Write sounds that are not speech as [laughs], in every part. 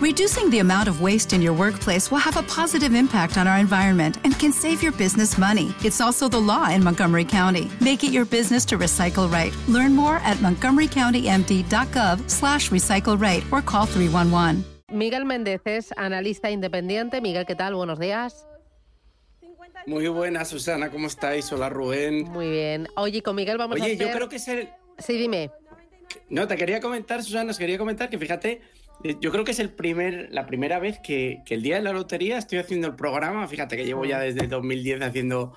Reducing the amount of waste in your workplace will have a positive impact on our environment and can save your business money. It's also the law in Montgomery County. Make it your business to recycle right. Learn more at montgomerycountymd.gov slash recycle right or call 311. Miguel Méndez es analista independiente. Miguel, ¿qué tal? Buenos días. Muy buenas, Susana, ¿cómo estáis? Hola, Rubén. Muy bien. Oye, con Miguel vamos Oye, a hacer... yo creo que es el... Sí, dime. No, te quería comentar, Susana, os quería comentar que fíjate, yo creo que es el primer, la primera vez que, que el día de la lotería estoy haciendo el programa. Fíjate que llevo ya desde 2010 haciendo.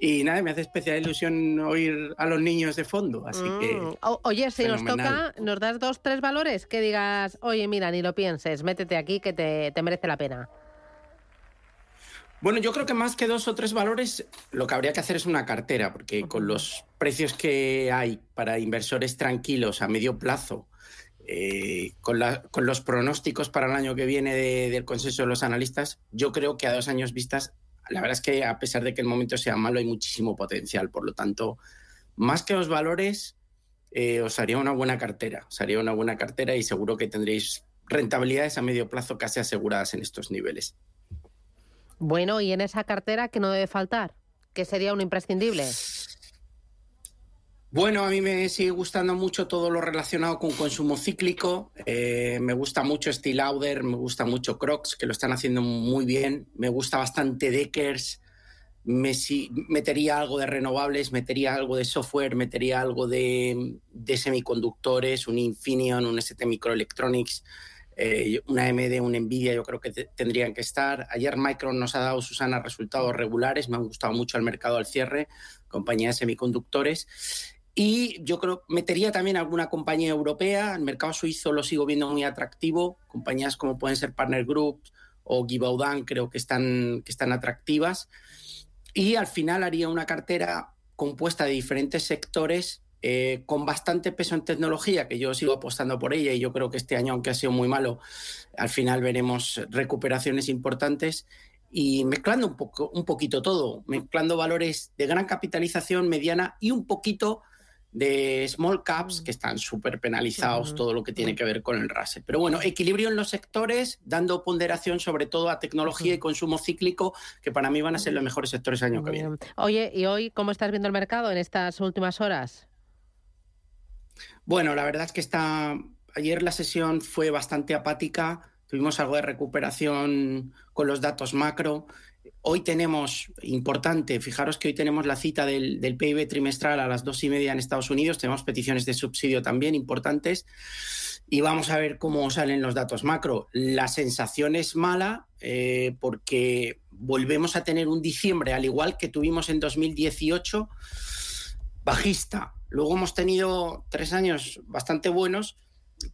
Y nada, me hace especial ilusión oír a los niños de fondo. Así que. Mm. O- oye, si nos toca, nos das dos, tres valores que digas, oye, mira, ni lo pienses, métete aquí que te, te merece la pena. Bueno, yo creo que más que dos o tres valores, lo que habría que hacer es una cartera, porque con los precios que hay para inversores tranquilos a medio plazo, eh, con, con los pronósticos para el año que viene de- del consenso de los analistas, yo creo que a dos años vistas, la verdad es que a pesar de que el momento sea malo, hay muchísimo potencial. Por lo tanto, más que los valores, eh, os haría una buena cartera. Haría una buena cartera y seguro que tendréis rentabilidades a medio plazo casi aseguradas en estos niveles. Bueno, y en esa cartera, ¿qué no debe faltar? ¿Qué sería un imprescindible? Bueno, a mí me sigue gustando mucho todo lo relacionado con consumo cíclico. Eh, me gusta mucho Steel Lauder, me gusta mucho Crocs, que lo están haciendo muy bien. Me gusta bastante Deckers. Me, metería algo de renovables, metería algo de software, metería algo de, semiconductores, un Infineon, un ST Microelectronics, eh, una AMD, un Nvidia, yo creo que te- tendrían que estar. Ayer Micron nos ha dado, Susana, resultados regulares. Me han gustado mucho el mercado al cierre, compañía de semiconductores. Y yo creo, metería también alguna compañía europea. El mercado suizo lo sigo viendo muy atractivo. Compañías como pueden ser Partner Group o Givaudan creo que están, que están atractivas. Y al final haría una cartera compuesta de diferentes sectores eh, con bastante peso en tecnología, que yo sigo apostando por ella y yo creo que este año, aunque ha sido muy malo, al final veremos recuperaciones importantes y mezclando un, poco, un poquito todo, mezclando valores de gran capitalización, mediana y un poquito de small caps que están súper penalizados, todo lo que tiene que ver con el Russell. Pero bueno, equilibrio en los sectores, dando ponderación sobre todo a tecnología y consumo cíclico, que para mí van a ser los mejores sectores el año que viene. Oye, ¿y hoy cómo estás viendo el mercado en estas últimas horas? Bueno, la verdad es que está. Ayer la sesión fue bastante apática. Tuvimos algo de recuperación con los datos macro. Hoy tenemos, importante, fijaros que hoy tenemos la cita del, PIB trimestral a las dos y media en Estados Unidos. Tenemos peticiones de subsidio también importantes. Y vamos a ver cómo salen los datos macro. La sensación es mala eh, porque volvemos a tener un diciembre, al igual que tuvimos en 2018, bajista. Luego hemos tenido tres años bastante buenos,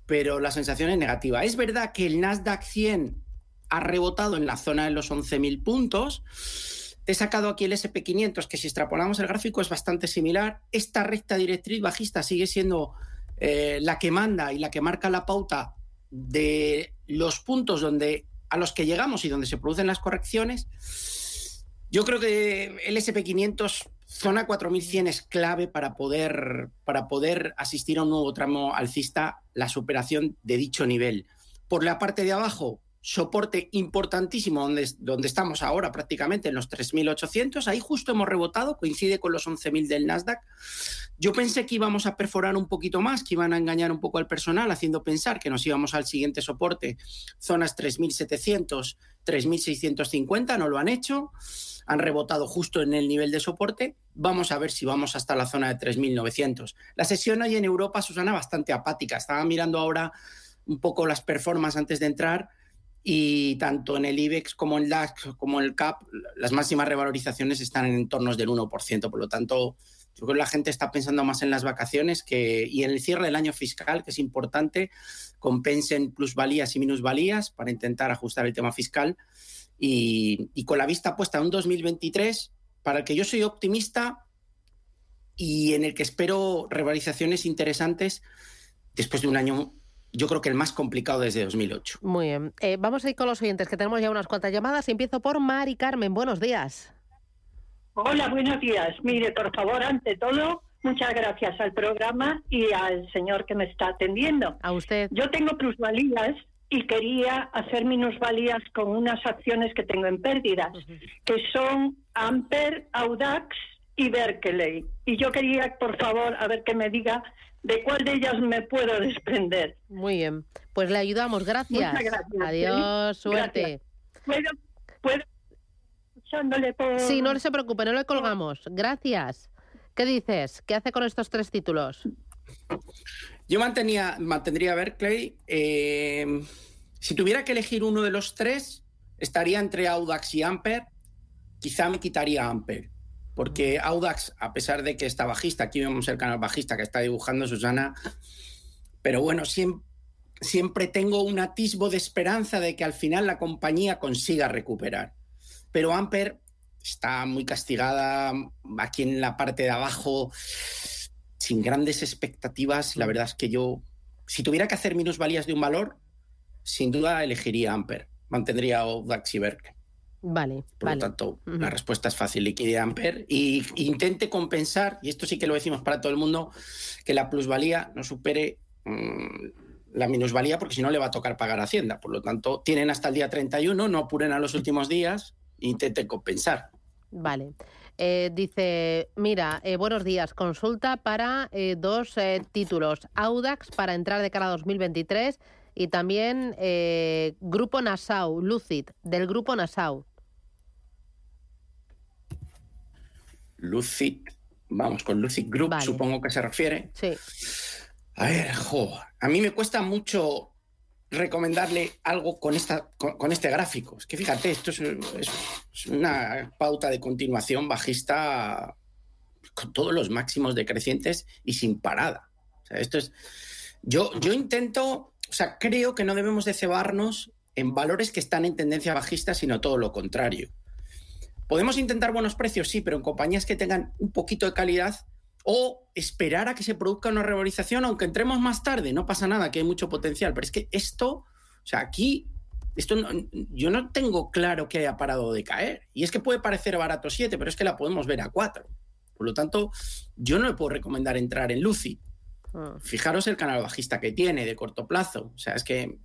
pero la sensación es negativa. Es verdad que el Nasdaq 100 ha rebotado en la zona de los 11.000 puntos. Te he sacado aquí el SP500, que si extrapolamos el gráfico es bastante similar. Esta recta directriz bajista sigue siendo eh, la que manda y la que marca la pauta de los puntos donde, a los que llegamos y donde se producen las correcciones. Yo creo que el SP500, zona 4100 es clave para poder, para poder asistir a un nuevo tramo alcista, la superación de dicho nivel. Por la parte de abajo, soporte importantísimo donde, donde estamos ahora prácticamente en los 3.800. Ahí justo hemos rebotado, coincide con los 11.000 del Nasdaq. Yo pensé que íbamos a perforar un poquito más, que iban a engañar un poco al personal, haciendo pensar que nos íbamos al siguiente soporte, zonas 3.700, 3.650, no lo han hecho, han rebotado justo en el nivel de soporte. Vamos a ver si vamos hasta la zona de 3.900. La sesión hoy en Europa, Susana, bastante apática. Estaba mirando ahora un poco las performances antes de entrar y tanto en el IBEX como en el DAX como en el CAP, las máximas revalorizaciones están en entornos del 1%. Por lo tanto, yo creo que la gente está pensando más en las vacaciones que, y en el cierre del año fiscal, que es importante, compensen plusvalías y minusvalías para intentar ajustar el tema fiscal. Y, y con la vista puesta a un 2023, para el que yo soy optimista y en el que espero revalorizaciones interesantes después de un año yo creo que el más complicado desde 2008. Muy bien. Eh, vamos a ir con los oyentes, que tenemos ya unas cuantas llamadas. Empiezo por Mari Carmen. Buenos días. Hola, buenos días. Mire, por favor, ante todo, muchas gracias al programa y al señor que me está atendiendo. A usted. Yo tengo plusvalías y quería hacer minusvalías con unas acciones que tengo en pérdidas, que son Amper, Audax y Berkeley. Y yo quería, por favor, a ver que me diga de cuál de ellas me puedo desprender. Muy bien, pues le ayudamos, gracias. Muchas gracias. Adiós, suerte. ¿Puedo, puedo escuchándole por... Sí, no se preocupe, no le colgamos. Gracias. ¿Qué dices? ¿Qué hace con estos tres títulos? Yo mantenía, mantendría Berkeley. Eh, si tuviera que elegir uno de los tres, estaría entre Audax y Amper. Quizá me quitaría Amper. Porque Audax, a pesar de que está bajista, aquí vemos el canal bajista que está dibujando Susana, pero bueno, siempre, tengo un atisbo de esperanza de que al final la compañía consiga recuperar. Pero Amper está muy castigada aquí en la parte de abajo, sin grandes expectativas. La verdad es que yo, si tuviera que hacer minusvalías de un valor, sin duda elegiría Amper. Mantendría Audax y Berkeley. Vale. Por vale. lo tanto, la respuesta es fácil, liquide Amper y intente compensar, y esto sí que lo decimos para todo el mundo, que la plusvalía no supere mmm, la minusvalía porque si no le va a tocar pagar Hacienda. Por lo tanto, tienen hasta el día 31, no apuren a los últimos días, e intenten compensar. Vale. Eh, dice, mira, eh, buenos días, consulta para eh, dos eh, títulos, Audax para entrar de cara a 2023 y también eh, Grupo Nassau, Lucid, del Grupo Nassau. Lucid, vamos con Lucid Group, Vale. supongo que se refiere. Sí. A ver, jo, a mí me cuesta mucho recomendarle algo con, esta, con, con este gráfico. Es que fíjate, esto es, es- es una pauta de continuación bajista con todos los máximos decrecientes y sin parada. O sea, esto es. Yo, yo intento, o sea, creo que no debemos de cebarnos en valores que están en tendencia bajista, sino todo lo contrario. Podemos intentar buenos precios, sí, pero en compañías que tengan un poquito de calidad o esperar a que se produzca una revalorización, aunque entremos más tarde, no pasa nada, que hay mucho potencial. Pero es que esto, o sea, aquí, esto no- yo no tengo claro que haya parado de caer. Y es que puede parecer barato 7, pero es que la podemos ver a 4. Por lo tanto, yo no le puedo recomendar entrar en Lucy. Mm. Fijaros el canal bajista que tiene de corto plazo. O sea, es que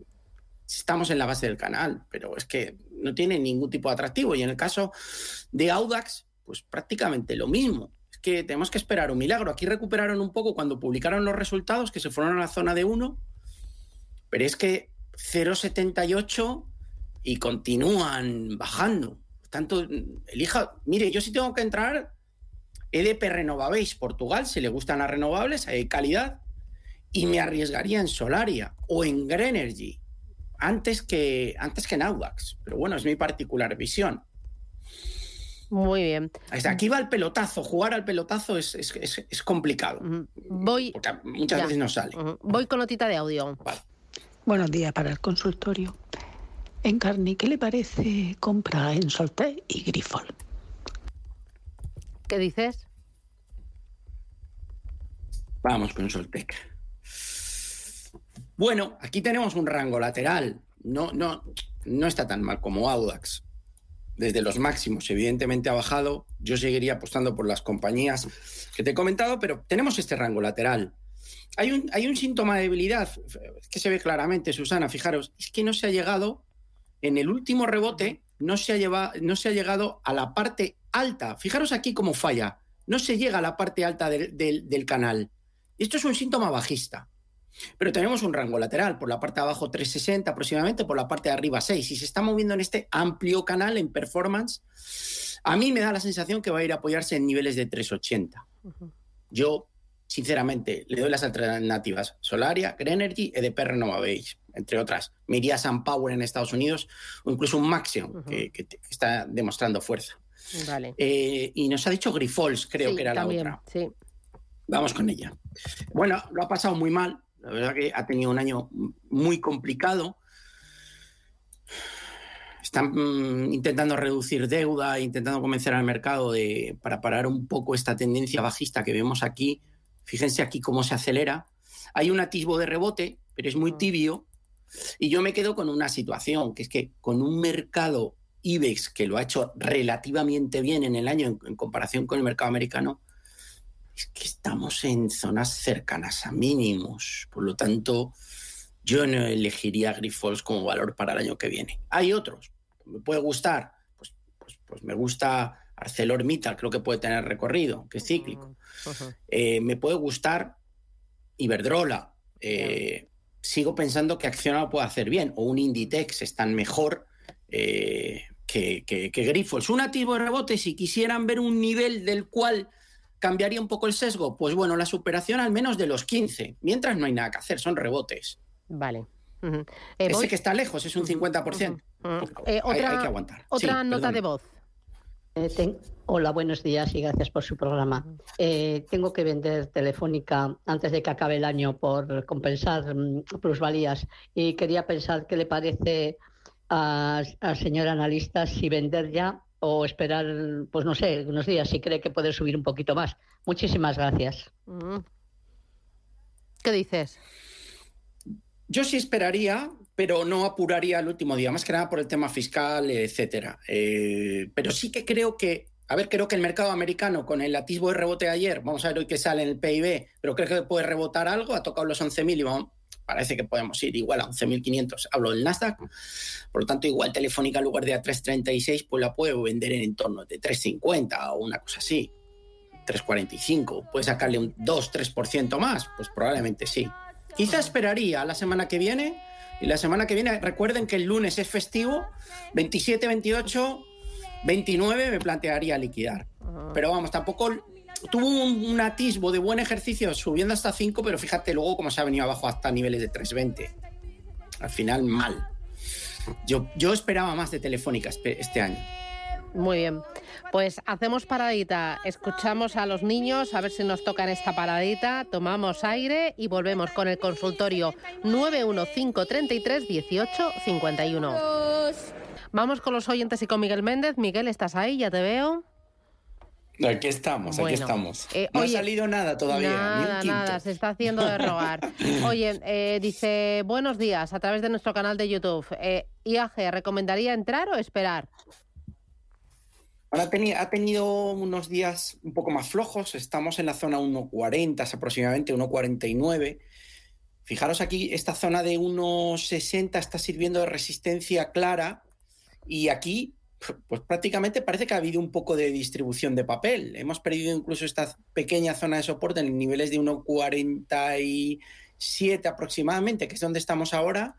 estamos en la base del canal, pero es que no tiene ningún tipo de atractivo. Y en el caso de Audax, pues prácticamente lo mismo. Es que tenemos que esperar un milagro. Aquí recuperaron un poco cuando publicaron los resultados, que se fueron a la zona de 1, pero es que 0,78 y continúan bajando. Tanto, elija, mire, yo sí tengo que entrar EDP Renovabéis Portugal, si le gustan las renovables, hay calidad, y me arriesgaría en Solaria o en Grenergy antes que, antes que en Audax. Pero bueno, es mi particular visión. Muy bien. Aquí va el pelotazo. Jugar al pelotazo es, es- es- es complicado. Voy, Porque muchas Ya. veces no sale. Voy con notita de audio. Vale. Buenos días para el consultorio. Encarni, ¿qué le parece compra en Soltec y Grifol? ¿Qué dices? Vamos con Soltec. Bueno, aquí tenemos un rango lateral. No, no, no está tan mal como Audax. Desde los máximos, evidentemente ha bajado. Yo seguiría apostando por las compañías que te he comentado, pero tenemos este rango lateral. Hay un, hay un síntoma de debilidad que se ve claramente, Susana. Fijaros, es que no se ha llegado en el último rebote, no se ha, no se ha llegado a la parte alta. Fijaros aquí cómo falla. No se llega a la parte alta del- del canal. Esto es un síntoma bajista. Pero tenemos un rango lateral, por la parte de abajo 360 aproximadamente, por la parte de arriba 6. Y se está moviendo en este amplio canal en performance. A mí me da la sensación que va a ir a apoyarse en niveles de 380. Yo, sinceramente, le doy las alternativas. Solaria, Greenergy, EDP Renovables, entre otras. Me iría a SunPower en Estados Unidos o incluso un Maxion, que, que te- que está demostrando fuerza. Vale. Eh, y nos ha dicho Grifols, creo Sí, que era también, la otra. Sí. Vamos con ella. Bueno, lo ha pasado muy mal. La verdad que ha tenido un año muy complicado. Están mm, intentando reducir deuda, intentando convencer al mercado de, para parar un poco esta tendencia bajista que vemos aquí. Fíjense aquí cómo se acelera. Hay un atisbo de rebote, pero es muy tibio. Y yo me quedo con una situación, que es que con un mercado IBEX que lo ha hecho relativamente bien en el año en- en comparación con el mercado americano, es que estamos en zonas cercanas a mínimos. Por lo tanto, yo no elegiría Grifols como valor para el año que viene. Hay otros, me puede gustar, pues, pues, pues me gusta ArcelorMittal, creo que puede tener recorrido, que es cíclico. Eh, me puede gustar Iberdrola. Eh, sigo pensando que Acciona lo puede hacer bien, o un Inditex están mejor eh, que, que, que Grifols. Un activo de rebote, si quisieran ver un nivel del cual cambiaría un poco el sesgo, pues bueno, la superación al menos de los 15, mientras no hay nada que hacer, son rebotes. Vale. Ese que está lejos es un 50%. hay, que aguantar. Otra nota de voz. Eh, hola, buenos días y gracias por su programa. Eh, tengo que vender Telefónica antes de que acabe el año por compensar mm, plusvalías y quería pensar qué le parece al señor analista si vender ya o esperar, pues no sé, unos días si cree que puede subir un poquito más. Muchísimas gracias. ¿Qué dices? Yo sí esperaría, pero no apuraría el último día, más que nada por el tema fiscal, etcétera. Eh, pero sí que creo que, a ver, creo que el mercado americano, con el atisbo de rebote ayer, vamos a ver hoy qué sale en el PIB, pero creo que puede rebotar algo, ha tocado los 11.000 y vamos, parece que podemos ir igual a 11.500. Hablo del Nasdaq. Por lo tanto, igual Telefónica en lugar de a 3.36, pues la puedo vender en entorno de 3.50 o una cosa así. 3.45. ¿Puede sacarle un 2-3% más? Pues probablemente sí. Quizá esperaría la semana que viene. Y la semana que viene, recuerden que el lunes es festivo. 27, 28, 29 me plantearía liquidar. Pero vamos, tampoco tuvo un, atisbo de buen ejercicio subiendo hasta 5, pero fíjate luego cómo se ha venido abajo hasta niveles de 3.20. Al final, mal. Yo, yo esperaba más de Telefónica este, este año. Muy bien. Pues hacemos paradita, escuchamos a los niños, a ver si nos tocan esta paradita, tomamos aire y volvemos con el consultorio 91533 1851. Vamos con los oyentes y con Miguel Méndez. Miguel, ¿estás ahí? Ya te veo. Aquí estamos, aquí estamos. Eh, no ha salido nada todavía. Nada, nada, se está haciendo de rogar. [laughs] oye, eh, dice, buenos días, a través de nuestro canal de YouTube. Eh, IAG, ¿recomendaría entrar o esperar? Ahora ha tenido unos días un poco más flojos, estamos en la zona 1.40 aproximadamente, 1.49. Fijaros aquí, esta zona de 1.60 está sirviendo de resistencia clara y aquí pues prácticamente parece que ha habido un poco de distribución de papel. Hemos perdido incluso esta pequeña zona de soporte en niveles de 1,47 aproximadamente, que es donde estamos ahora.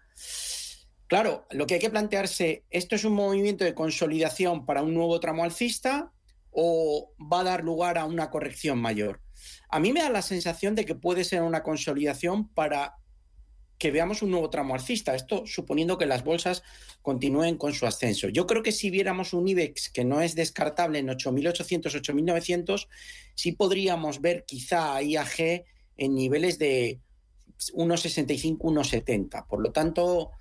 Claro, lo que hay que plantearse, ¿esto es un movimiento de consolidación para un nuevo tramo alcista o va a dar lugar a una corrección mayor? A mí me da la sensación de que puede ser una consolidación para que veamos un nuevo tramo alcista. Esto suponiendo que las bolsas continúen con su ascenso. Yo creo que si viéramos un IBEX que no es descartable en 8.800, 8.900, sí podríamos ver quizá a IAG en niveles de 1,65, 1,70. Por lo tanto,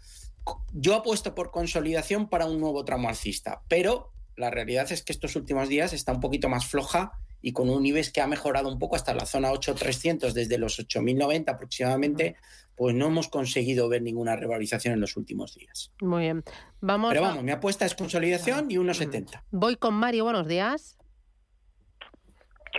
yo apuesto por consolidación para un nuevo tramo alcista, pero la realidad es que estos últimos días está un poquito más floja y con un IBEX que ha mejorado un poco hasta la zona 8.300 desde los 8.090 aproximadamente, pues no hemos conseguido ver ninguna revalorización en los últimos días. Muy bien. Vamos Pero vamos, mi apuesta es consolidación y 1,70. Voy con Mario, buenos días.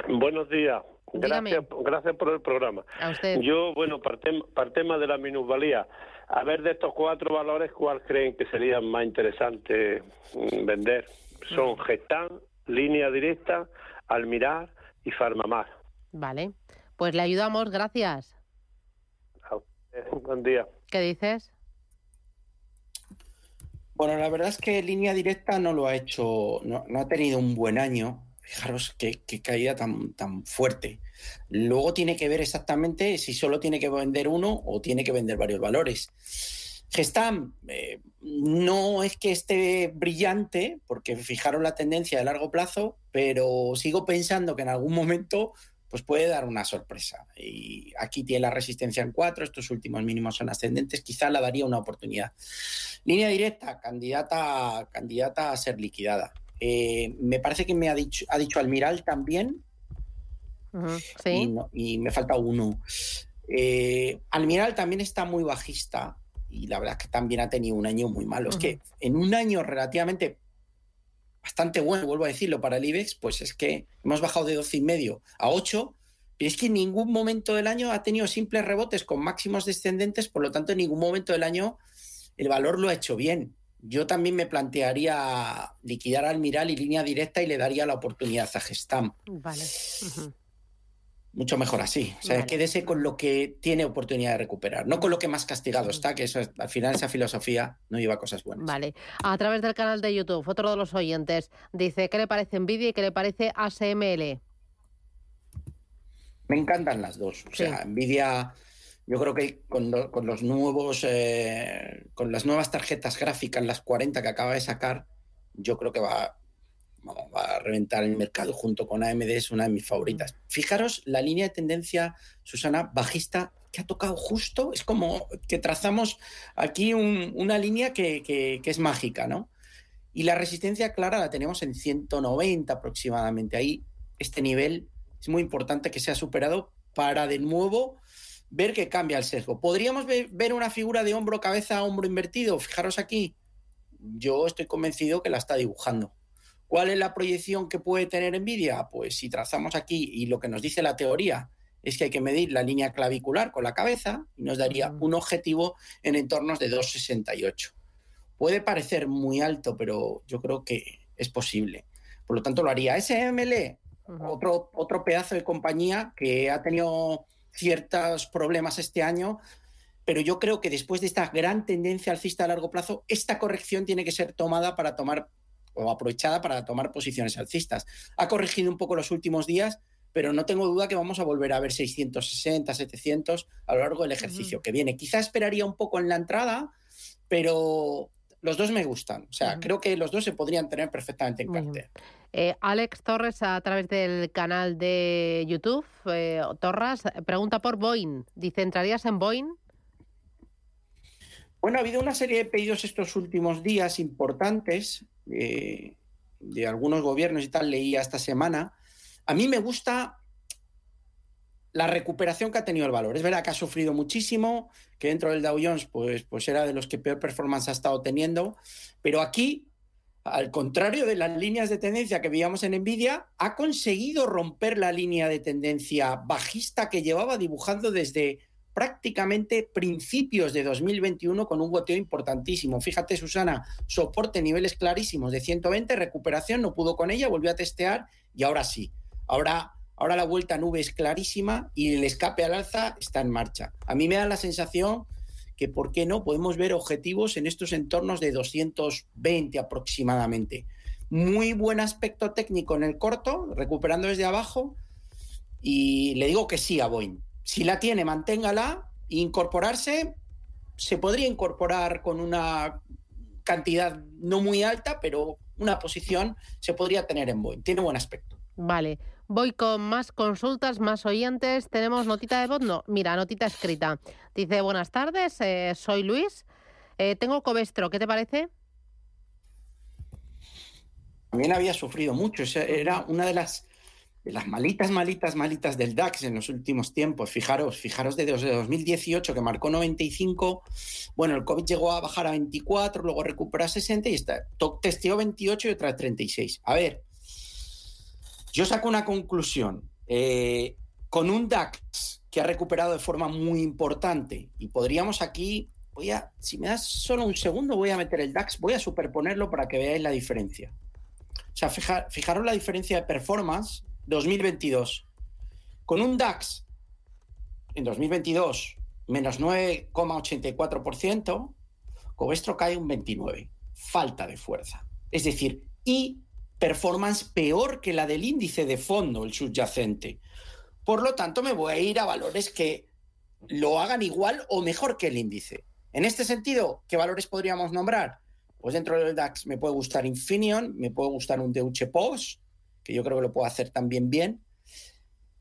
Buenos días. Gracias, gracias por el programa. A usted. Yo, bueno, para tema de la minusvalía, a ver de estos cuatro valores, ¿cuál creen que sería más interesante mm, vender? Son Gestán, Línea Directa, Almirar y Farmamar. Vale, pues le ayudamos, gracias. [laughs] Buen día. ¿Qué dices? Bueno, la verdad es que línea directa no lo ha hecho, no, ha tenido un buen año. Fijaros qué, caída tan, tan fuerte. Luego tiene que ver exactamente si solo tiene que vender uno o tiene que vender varios valores. Gestam eh, no es que esté brillante, porque fijaron la tendencia de largo plazo, pero sigo pensando que en algún momento pues puede dar una sorpresa. Y aquí tiene la resistencia en cuatro, estos últimos mínimos son ascendentes, quizá la daría una oportunidad. Línea directa, candidata, candidata a ser liquidada. Eh, me parece que me ha dicho, ha dicho Almiral también. sí. y, me falta uno. Eh, Almiral también está muy bajista y la verdad es que también ha tenido un año muy malo. Es que en un año relativamente bastante bueno, vuelvo a decirlo, para el IBEX, pues es que hemos bajado de 12,5 a 8, es que en ningún momento del año ha tenido simples rebotes con máximos descendentes, por lo tanto en ningún momento del año el valor lo ha hecho bien. Yo también me plantearía liquidar al Miral y línea directa y le daría la oportunidad a Gestam. Vale. Mucho mejor así. O sea, quédese con lo que tiene oportunidad de recuperar, no con lo que más castigado está, que eso al final esa filosofía no lleva cosas buenas. Vale. A través del canal de YouTube, otro de los oyentes dice qué le parece Nvidia y qué le parece ASML. Me encantan las dos. O sea, Nvidia, yo creo que con, los nuevos, eh, con las nuevas tarjetas gráficas, las 40 que acaba de sacar, yo creo que va, va a reventar el mercado junto con AMD, es una de mis favoritas. Fijaros la línea de tendencia, Susana, bajista que ha tocado justo, es como que trazamos aquí una línea que, que, es mágica, ¿no? Y la resistencia clara la tenemos en 190 aproximadamente. Ahí este nivel es muy importante que sea superado para de nuevo ver que cambia el sesgo. ¿Podríamos ver una figura de hombro, cabeza, hombro invertido? Fijaros aquí. Yo estoy convencido que la está dibujando. ¿Cuál es la proyección que puede tener Nvidia? Pues si trazamos aquí y lo que nos dice la teoría es que hay que medir la línea clavicular con la cabeza y nos daría un objetivo en entornos de 2,68. Puede parecer muy alto, pero yo creo que es posible. Por lo tanto, lo haría. SML, otro, otro pedazo de compañía que ha tenido ciertos problemas este año, pero yo creo que después de esta gran tendencia alcista a largo plazo, esta corrección tiene que ser tomada para tomar o aprovechada para tomar posiciones alcistas. Ha corregido un poco los últimos días, pero no tengo duda que vamos a volver a ver 660, 700 a lo largo del ejercicio que viene. Quizá esperaría un poco en la entrada, pero los dos me gustan. O sea, creo que los dos se podrían tener perfectamente en cartera. Eh, Alex Torres, a través del canal de YouTube, eh, Torras, pregunta por Boeing. Dice, ¿entrarías en Boeing? Bueno, ha habido una serie de pedidos estos últimos días importantes eh, de algunos gobiernos y tal, leía esta semana. A mí me gusta la recuperación que ha tenido el valor. Es verdad que ha sufrido muchísimo, que dentro del Dow Jones pues, pues era de los que peor performance ha estado teniendo, pero aquí, al contrario de las líneas de tendencia que veíamos en Nvidia, ha conseguido romper la línea de tendencia bajista que llevaba dibujando desde prácticamente principios de 2021 con un goteo importantísimo. Fíjate, Susana, soporte niveles clarísimos de 120, recuperación, no pudo con ella, volvió a testear y ahora sí. Ahora, ahora la vuelta a nube es clarísima y el escape al alza está en marcha. A mí me da la sensación que, ¿por qué no? Podemos ver objetivos en estos entornos de 220 aproximadamente. Muy buen aspecto técnico en el corto, recuperando desde abajo. Y le digo que sí a Boeing si la tiene, manténgala. Incorporarse, se podría incorporar con una cantidad no muy alta, pero una posición se podría tener en Boeing. Tiene buen aspecto. Vale. Voy con más consultas, más oyentes. Tenemos notita de voz. No, mira, notita escrita. Dice, buenas tardes, eh, soy Luis. Eh, tengo Covestro, ¿qué te parece? También había sufrido mucho. Era una de las las malitas, malitas, malitas del DAX en los últimos tiempos. Fijaros, fijaros desde 2018 que marcó 95, bueno, el COVID llegó a bajar a 24, luego recuperó a 60 y está, testeó 28 y otra 36. A ver, yo saco una conclusión. Eh, con un DAX que ha recuperado de forma muy importante y podríamos aquí, voy a, si me das solo un segundo, voy a meter el DAX, voy a superponerlo para que veáis la diferencia. O sea, fijaros la diferencia de performance 2022. Con un DAX en 2022 menos 9,84%, Covestro cae un 29%. Falta de fuerza. Es decir, y performance peor que la del índice de fondo, el subyacente. Por lo tanto, me voy a ir a valores que lo hagan igual o mejor que el índice. En este sentido, ¿qué valores podríamos nombrar? Pues dentro del DAX me puede gustar Infineon, me puede gustar un Deutsche Post, que yo creo que lo puedo hacer también bien.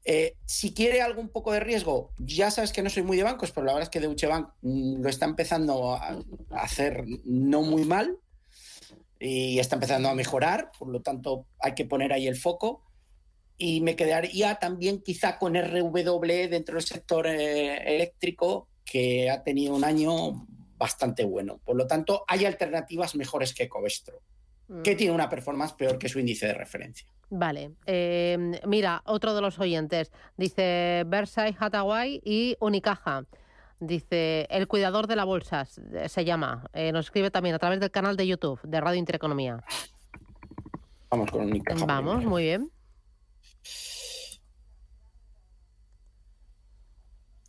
Eh, si quiere algo un poco de riesgo, ya sabes que no soy muy de bancos, pero la verdad es que Deutsche Bank mm, lo está empezando a, hacer no muy mal y está empezando a mejorar, por lo tanto hay que poner ahí el foco. Y me quedaría también quizá con RW dentro del sector eh, eléctrico, que ha tenido un año bastante bueno. Por lo tanto, hay alternativas mejores que Covestro. Mm. que tiene una performance peor que su índice de referencia. Vale. Em, mira, otro de los oyentes dice Versailles Hathaway y Unicaja. Dice, el cuidador de la bolsa se llama. Eh, nos escribe también a través del canal de YouTube de Radio Intereconomía. Vamos con Unicaja. Vamos, muy bien.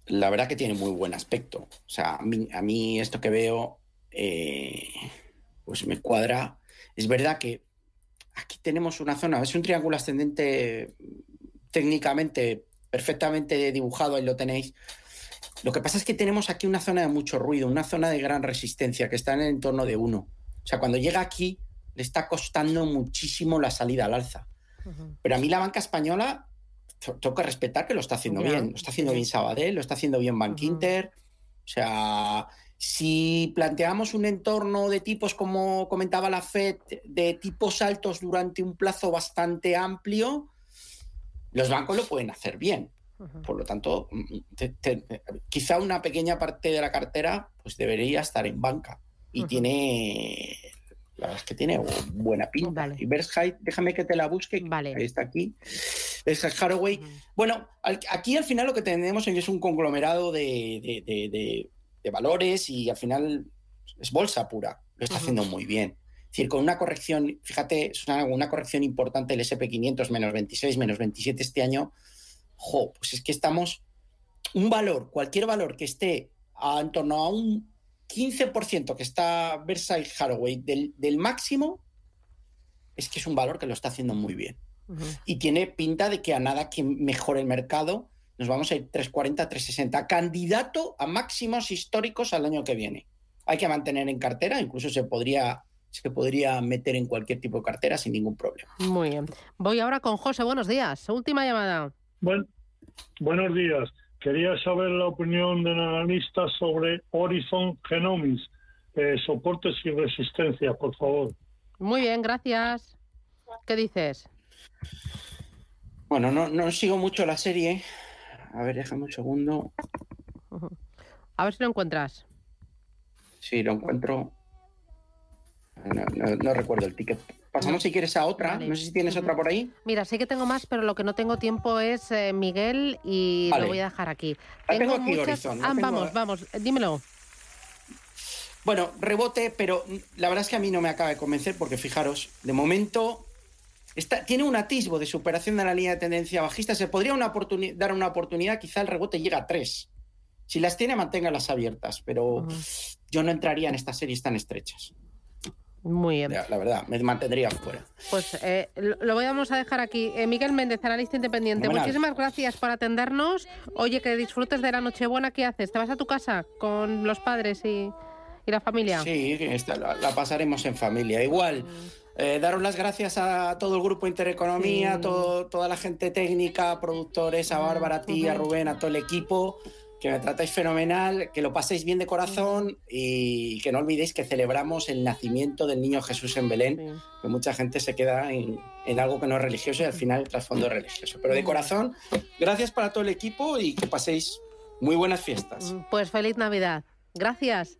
La verdad que tiene muy buen aspecto. O sea, a mí, esto que veo, eh, pues me cuadra. Es verdad que aquí tenemos una zona, es un triángulo ascendente técnicamente perfectamente dibujado, ahí lo tenéis. Lo que pasa es que tenemos aquí una zona de mucho ruido, una zona de gran resistencia que está en el entorno de uno. O sea, cuando llega aquí le está costando muchísimo la salida al alza. Pero a mí la banca española tengo que respetar que lo está haciendo bien. Lo está haciendo bien Sabadell, lo está haciendo bien Bank Inter. O sea, si planteamos un entorno de tipos, como comentaba la FED, de tipos altos durante un plazo bastante amplio, los bancos lo pueden hacer bien. Por lo tanto, quizá una pequeña parte de la cartera pues debería estar en banca. Y tiene, la verdad es que tiene buena pinta. Y Versailles, déjame que te la busque, vale. ahí está aquí. Versailles Haraway. Bueno, aquí al final lo que tenemos es un conglomerado de de valores y al final es bolsa pura. Lo está haciendo muy bien. Es decir, con una corrección, fíjate, es una, corrección importante el SP500, menos 26, menos 27 este año. Jo, pues es que estamos. Un valor, cualquier valor que esté a, en torno a un 15% que está Versailles Haraway del, del, máximo, es que es un valor que lo está haciendo muy bien. Y tiene pinta de que a nada que mejore el mercado, nos vamos a ir 340, 360. Candidato a máximos históricos al año que viene. Hay que mantener en cartera, incluso se podría, se podría meter en cualquier tipo de cartera sin ningún problema. Muy bien. Voy ahora con José. Buenos días. Última llamada. buenos días. Quería saber la opinión del analista sobre Horizon Genomics, eh, soportes y resistencia, por favor. Muy bien, gracias. ¿Qué dices? Bueno, no, no sigo mucho la serie, a ver, déjame un segundo. [laughs] A ver si lo encuentras. Sí, lo encuentro. No, recuerdo el ticket. Pasamos si quieres a otra. No sé si tienes otra por ahí. Mira, sí que tengo más, pero lo que no tengo tiempo es eh, Miguel y lo voy a dejar aquí. tengo, aquí Horizon. Ah, vamos, vamos, dímelo. Bueno, rebote, pero la verdad es que a mí no me acaba de convencer porque fijaros, de momento tiene un atisbo de superación de la línea de tendencia bajista. Se podría dar una oportunidad, quizá el rebote llega a tres. Si las tiene, manténgalas abiertas, pero yo no entraría en estas series tan estrechas. Muy bien. La, verdad, me mantendría fuera. Pues eh, lo vamos a dejar aquí. Eh, Miguel Méndez, analista independiente, muchísimas gracias por atendernos. Oye, que disfrutes de la Nochebuena. ¿Qué haces? ¿Te vas a tu casa con los padres y, la familia? Sí, la, pasaremos en familia. Igual. Eh, daros las gracias a todo el grupo Intereconomía, todo, toda la gente técnica, productores, a Bárbara, a ti, a Rubén, a todo el equipo, que me tratáis fenomenal, que lo paséis bien de corazón y que no olvidéis que celebramos el nacimiento del niño Jesús en Belén, que mucha gente se queda en, en, algo que no es religioso y al final el trasfondo es religioso. Pero de corazón, gracias para todo el equipo y que paséis muy buenas fiestas. Pues feliz Navidad. Gracias.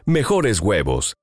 mejores huevos.